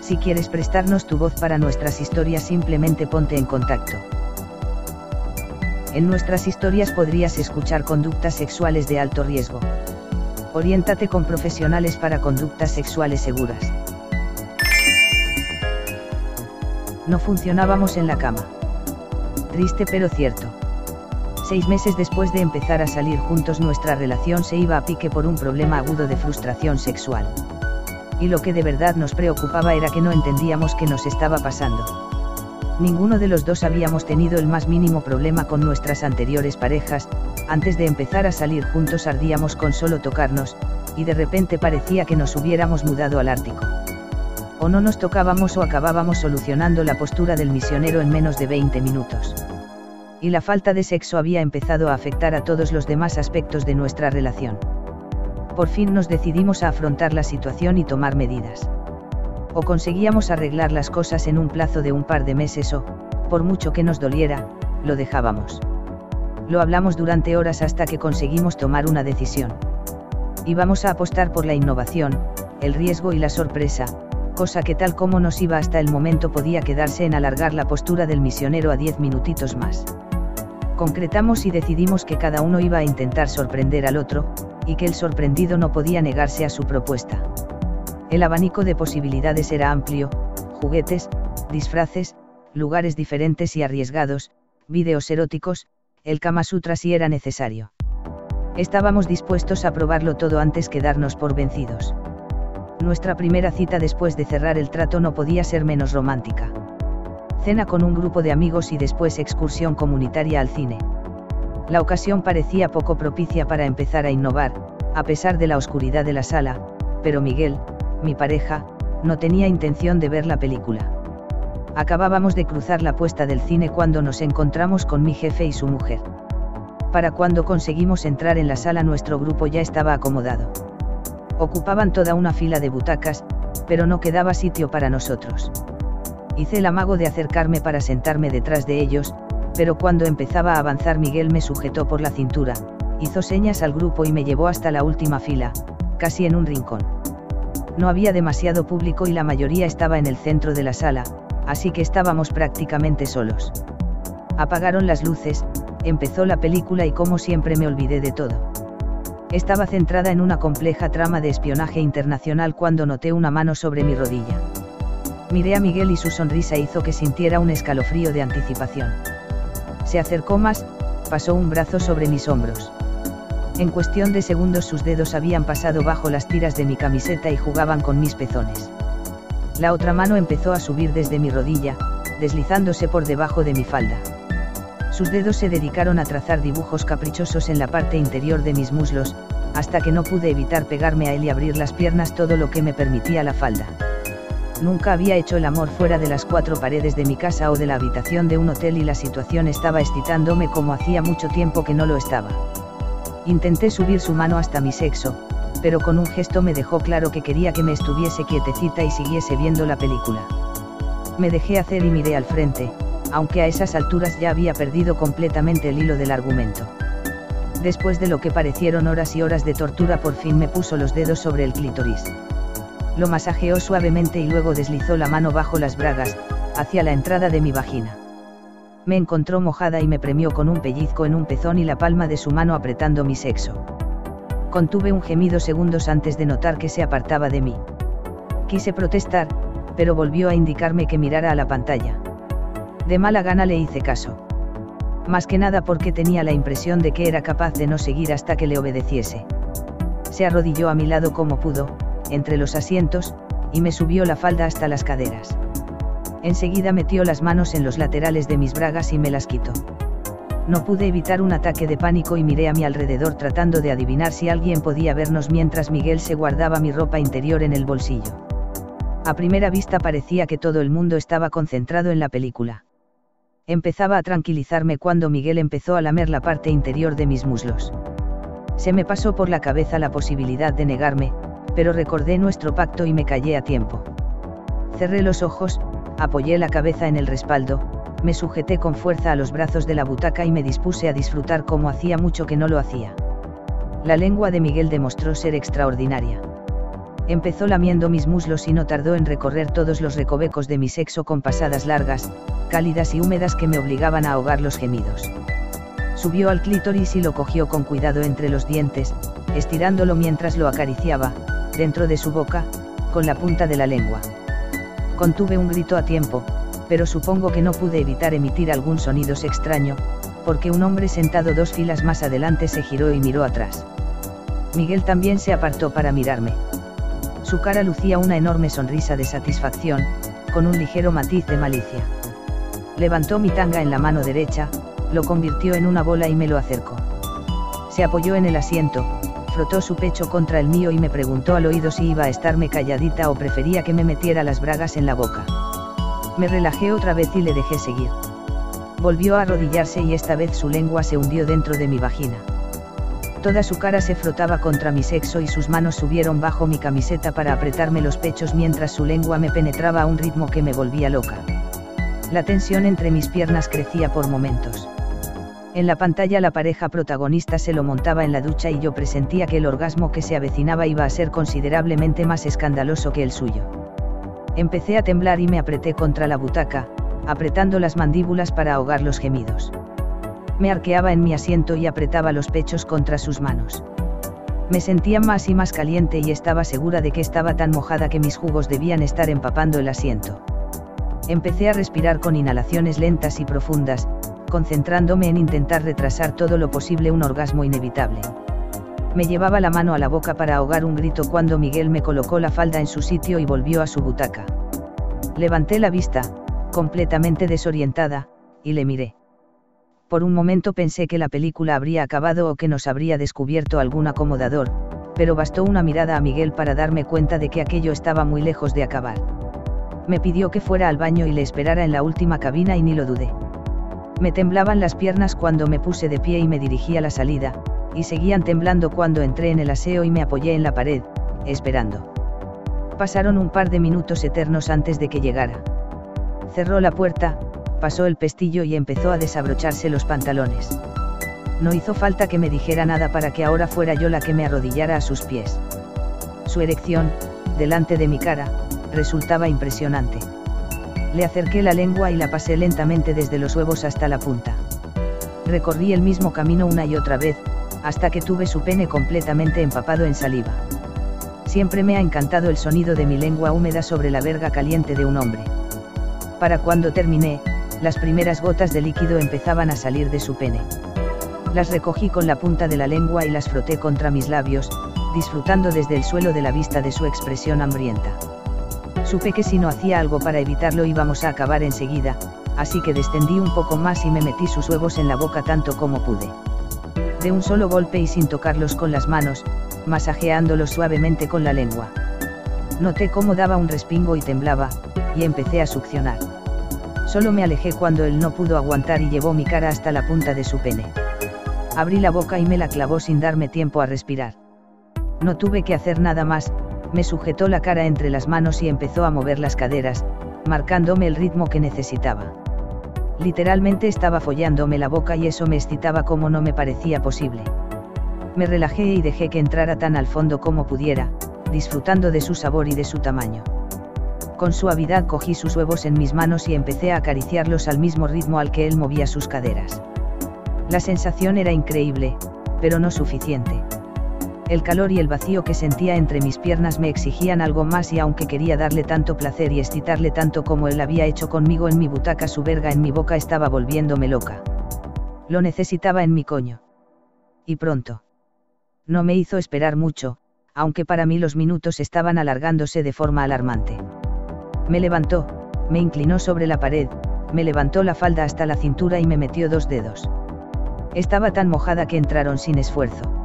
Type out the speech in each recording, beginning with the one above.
Si quieres prestarnos tu voz para nuestras historias simplemente ponte en contacto. En nuestras historias podrías escuchar conductas sexuales de alto riesgo. Oriéntate con profesionales para conductas sexuales seguras. No funcionábamos en la cama. Triste pero cierto. Seis meses después de empezar a salir juntos nuestra relación se iba a pique por un problema agudo de frustración sexual y lo que de verdad nos preocupaba era que no entendíamos qué nos estaba pasando. Ninguno de los dos habíamos tenido el más mínimo problema con nuestras anteriores parejas, antes de empezar a salir juntos ardíamos con solo tocarnos, y de repente parecía que nos hubiéramos mudado al Ártico. O no nos tocábamos o acabábamos solucionando la postura del misionero en menos de 20 minutos. Y la falta de sexo había empezado a afectar a todos los demás aspectos de nuestra relación por fin nos decidimos a afrontar la situación y tomar medidas. O conseguíamos arreglar las cosas en un plazo de un par de meses o, por mucho que nos doliera, lo dejábamos. Lo hablamos durante horas hasta que conseguimos tomar una decisión. Íbamos a apostar por la innovación, el riesgo y la sorpresa, cosa que tal como nos iba hasta el momento podía quedarse en alargar la postura del misionero a diez minutitos más. Concretamos y decidimos que cada uno iba a intentar sorprender al otro, y que el sorprendido no podía negarse a su propuesta. El abanico de posibilidades era amplio, juguetes, disfraces, lugares diferentes y arriesgados, videos eróticos, el Kama Sutra si era necesario. Estábamos dispuestos a probarlo todo antes que darnos por vencidos. Nuestra primera cita después de cerrar el trato no podía ser menos romántica. Cena con un grupo de amigos y después excursión comunitaria al cine. La ocasión parecía poco propicia para empezar a innovar, a pesar de la oscuridad de la sala, pero Miguel, mi pareja, no tenía intención de ver la película. Acabábamos de cruzar la puesta del cine cuando nos encontramos con mi jefe y su mujer. Para cuando conseguimos entrar en la sala nuestro grupo ya estaba acomodado. Ocupaban toda una fila de butacas, pero no quedaba sitio para nosotros. Hice el amago de acercarme para sentarme detrás de ellos, pero cuando empezaba a avanzar Miguel me sujetó por la cintura, hizo señas al grupo y me llevó hasta la última fila, casi en un rincón. No había demasiado público y la mayoría estaba en el centro de la sala, así que estábamos prácticamente solos. Apagaron las luces, empezó la película y como siempre me olvidé de todo. Estaba centrada en una compleja trama de espionaje internacional cuando noté una mano sobre mi rodilla. Miré a Miguel y su sonrisa hizo que sintiera un escalofrío de anticipación. Se acercó más, pasó un brazo sobre mis hombros. En cuestión de segundos sus dedos habían pasado bajo las tiras de mi camiseta y jugaban con mis pezones. La otra mano empezó a subir desde mi rodilla, deslizándose por debajo de mi falda. Sus dedos se dedicaron a trazar dibujos caprichosos en la parte interior de mis muslos, hasta que no pude evitar pegarme a él y abrir las piernas todo lo que me permitía la falda. Nunca había hecho el amor fuera de las cuatro paredes de mi casa o de la habitación de un hotel y la situación estaba excitándome como hacía mucho tiempo que no lo estaba. Intenté subir su mano hasta mi sexo, pero con un gesto me dejó claro que quería que me estuviese quietecita y siguiese viendo la película. Me dejé hacer y miré al frente, aunque a esas alturas ya había perdido completamente el hilo del argumento. Después de lo que parecieron horas y horas de tortura por fin me puso los dedos sobre el clítoris lo masajeó suavemente y luego deslizó la mano bajo las bragas, hacia la entrada de mi vagina. Me encontró mojada y me premió con un pellizco en un pezón y la palma de su mano apretando mi sexo. Contuve un gemido segundos antes de notar que se apartaba de mí. Quise protestar, pero volvió a indicarme que mirara a la pantalla. De mala gana le hice caso. Más que nada porque tenía la impresión de que era capaz de no seguir hasta que le obedeciese. Se arrodilló a mi lado como pudo, entre los asientos, y me subió la falda hasta las caderas. Enseguida metió las manos en los laterales de mis bragas y me las quitó. No pude evitar un ataque de pánico y miré a mi alrededor tratando de adivinar si alguien podía vernos mientras Miguel se guardaba mi ropa interior en el bolsillo. A primera vista parecía que todo el mundo estaba concentrado en la película. Empezaba a tranquilizarme cuando Miguel empezó a lamer la parte interior de mis muslos. Se me pasó por la cabeza la posibilidad de negarme, pero recordé nuestro pacto y me callé a tiempo. Cerré los ojos, apoyé la cabeza en el respaldo, me sujeté con fuerza a los brazos de la butaca y me dispuse a disfrutar como hacía mucho que no lo hacía. La lengua de Miguel demostró ser extraordinaria. Empezó lamiendo mis muslos y no tardó en recorrer todos los recovecos de mi sexo con pasadas largas, cálidas y húmedas que me obligaban a ahogar los gemidos. Subió al clítoris y lo cogió con cuidado entre los dientes, estirándolo mientras lo acariciaba, dentro de su boca, con la punta de la lengua. Contuve un grito a tiempo, pero supongo que no pude evitar emitir algún sonido extraño, porque un hombre sentado dos filas más adelante se giró y miró atrás. Miguel también se apartó para mirarme. Su cara lucía una enorme sonrisa de satisfacción, con un ligero matiz de malicia. Levantó mi tanga en la mano derecha, lo convirtió en una bola y me lo acercó. Se apoyó en el asiento, frotó su pecho contra el mío y me preguntó al oído si iba a estarme calladita o prefería que me metiera las bragas en la boca. Me relajé otra vez y le dejé seguir. Volvió a arrodillarse y esta vez su lengua se hundió dentro de mi vagina. Toda su cara se frotaba contra mi sexo y sus manos subieron bajo mi camiseta para apretarme los pechos mientras su lengua me penetraba a un ritmo que me volvía loca. La tensión entre mis piernas crecía por momentos. En la pantalla la pareja protagonista se lo montaba en la ducha y yo presentía que el orgasmo que se avecinaba iba a ser considerablemente más escandaloso que el suyo. Empecé a temblar y me apreté contra la butaca, apretando las mandíbulas para ahogar los gemidos. Me arqueaba en mi asiento y apretaba los pechos contra sus manos. Me sentía más y más caliente y estaba segura de que estaba tan mojada que mis jugos debían estar empapando el asiento. Empecé a respirar con inhalaciones lentas y profundas, concentrándome en intentar retrasar todo lo posible un orgasmo inevitable. Me llevaba la mano a la boca para ahogar un grito cuando Miguel me colocó la falda en su sitio y volvió a su butaca. Levanté la vista, completamente desorientada, y le miré. Por un momento pensé que la película habría acabado o que nos habría descubierto algún acomodador, pero bastó una mirada a Miguel para darme cuenta de que aquello estaba muy lejos de acabar. Me pidió que fuera al baño y le esperara en la última cabina y ni lo dudé. Me temblaban las piernas cuando me puse de pie y me dirigí a la salida, y seguían temblando cuando entré en el aseo y me apoyé en la pared, esperando. Pasaron un par de minutos eternos antes de que llegara. Cerró la puerta, pasó el pestillo y empezó a desabrocharse los pantalones. No hizo falta que me dijera nada para que ahora fuera yo la que me arrodillara a sus pies. Su erección, delante de mi cara, resultaba impresionante. Le acerqué la lengua y la pasé lentamente desde los huevos hasta la punta. Recorrí el mismo camino una y otra vez, hasta que tuve su pene completamente empapado en saliva. Siempre me ha encantado el sonido de mi lengua húmeda sobre la verga caliente de un hombre. Para cuando terminé, las primeras gotas de líquido empezaban a salir de su pene. Las recogí con la punta de la lengua y las froté contra mis labios, disfrutando desde el suelo de la vista de su expresión hambrienta. Supe que si no hacía algo para evitarlo íbamos a acabar enseguida, así que descendí un poco más y me metí sus huevos en la boca tanto como pude de un solo golpe y sin tocarlos con las manos, masajeándolos suavemente con la lengua. Noté cómo daba un respingo y temblaba, y empecé a succionar. Solo me alejé cuando él no pudo aguantar y llevó mi cara hasta la punta de su pene. Abrí la boca y me la clavó sin darme tiempo a respirar. No tuve que hacer nada más, me sujetó la cara entre las manos y empezó a mover las caderas, marcándome el ritmo que necesitaba. Literalmente estaba follándome la boca y eso me excitaba como no me parecía posible. Me relajé y dejé que entrara tan al fondo como pudiera, disfrutando de su sabor y de su tamaño. Con suavidad cogí sus huevos en mis manos y empecé a acariciarlos al mismo ritmo al que él movía sus caderas. La sensación era increíble, pero no suficiente. El calor y el vacío que sentía entre mis piernas me exigían algo más y aunque quería darle tanto placer y excitarle tanto como él había hecho conmigo en mi butaca, su verga en mi boca estaba volviéndome loca. Lo necesitaba en mi coño. Y pronto. No me hizo esperar mucho, aunque para mí los minutos estaban alargándose de forma alarmante. Me levantó, me inclinó sobre la pared, me levantó la falda hasta la cintura y me metió dos dedos. Estaba tan mojada que entraron sin esfuerzo.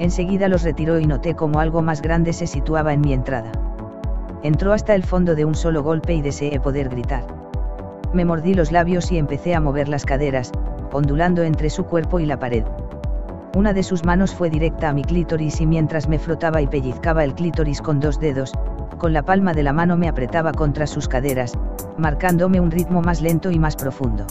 Enseguida los retiró y noté como algo más grande se situaba en mi entrada. Entró hasta el fondo de un solo golpe y deseé poder gritar. Me mordí los labios y empecé a mover las caderas, ondulando entre su cuerpo y la pared. Una de sus manos fue directa a mi clítoris y mientras me frotaba y pellizcaba el clítoris con dos dedos, con la palma de la mano me apretaba contra sus caderas, marcándome un ritmo más lento y más profundo.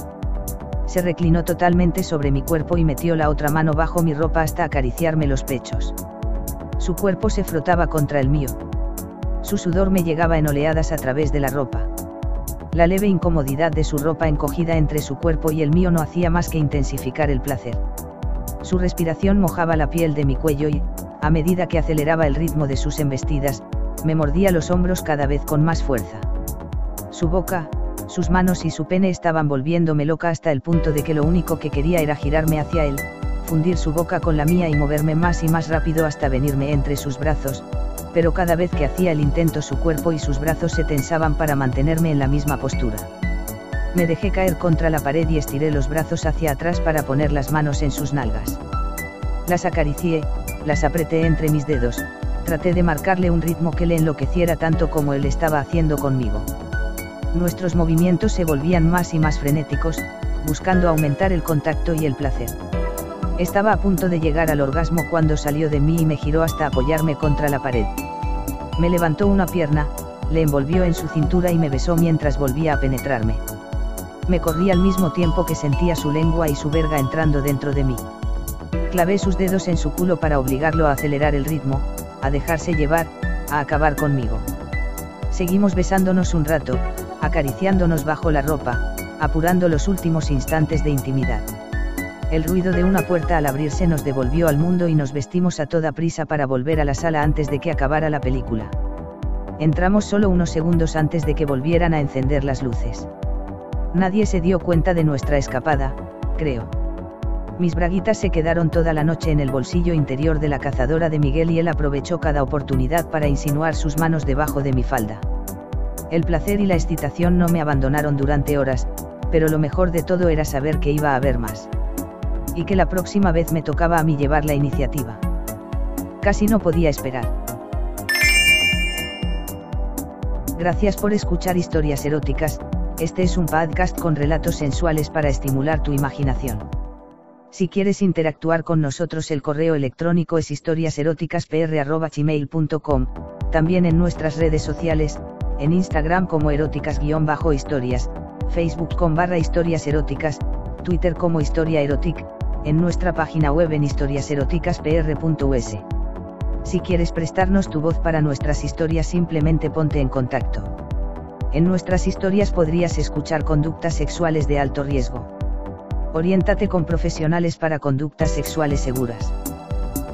Se reclinó totalmente sobre mi cuerpo y metió la otra mano bajo mi ropa hasta acariciarme los pechos. Su cuerpo se frotaba contra el mío. Su sudor me llegaba en oleadas a través de la ropa. La leve incomodidad de su ropa encogida entre su cuerpo y el mío no hacía más que intensificar el placer. Su respiración mojaba la piel de mi cuello y, a medida que aceleraba el ritmo de sus embestidas, me mordía los hombros cada vez con más fuerza. Su boca, sus manos y su pene estaban volviéndome loca hasta el punto de que lo único que quería era girarme hacia él, fundir su boca con la mía y moverme más y más rápido hasta venirme entre sus brazos, pero cada vez que hacía el intento su cuerpo y sus brazos se tensaban para mantenerme en la misma postura. Me dejé caer contra la pared y estiré los brazos hacia atrás para poner las manos en sus nalgas. Las acaricié, las apreté entre mis dedos, traté de marcarle un ritmo que le enloqueciera tanto como él estaba haciendo conmigo. Nuestros movimientos se volvían más y más frenéticos, buscando aumentar el contacto y el placer. Estaba a punto de llegar al orgasmo cuando salió de mí y me giró hasta apoyarme contra la pared. Me levantó una pierna, le envolvió en su cintura y me besó mientras volvía a penetrarme. Me corrí al mismo tiempo que sentía su lengua y su verga entrando dentro de mí. Clavé sus dedos en su culo para obligarlo a acelerar el ritmo, a dejarse llevar, a acabar conmigo. Seguimos besándonos un rato, acariciándonos bajo la ropa, apurando los últimos instantes de intimidad. El ruido de una puerta al abrirse nos devolvió al mundo y nos vestimos a toda prisa para volver a la sala antes de que acabara la película. Entramos solo unos segundos antes de que volvieran a encender las luces. Nadie se dio cuenta de nuestra escapada, creo. Mis braguitas se quedaron toda la noche en el bolsillo interior de la cazadora de Miguel y él aprovechó cada oportunidad para insinuar sus manos debajo de mi falda. El placer y la excitación no me abandonaron durante horas, pero lo mejor de todo era saber que iba a haber más y que la próxima vez me tocaba a mí llevar la iniciativa. Casi no podía esperar. Gracias por escuchar historias eróticas, este es un podcast con relatos sensuales para estimular tu imaginación. Si quieres interactuar con nosotros el correo electrónico es historiaseroticaspr.gmail.com, también en nuestras redes sociales, en Instagram como eróticas-historias, Facebook con barra historias eróticas, Twitter como historia erotic, en nuestra página web en historiaseroticaspr.us. Si quieres prestarnos tu voz para nuestras historias simplemente ponte en contacto. En nuestras historias podrías escuchar conductas sexuales de alto riesgo. Oriéntate con profesionales para conductas sexuales seguras.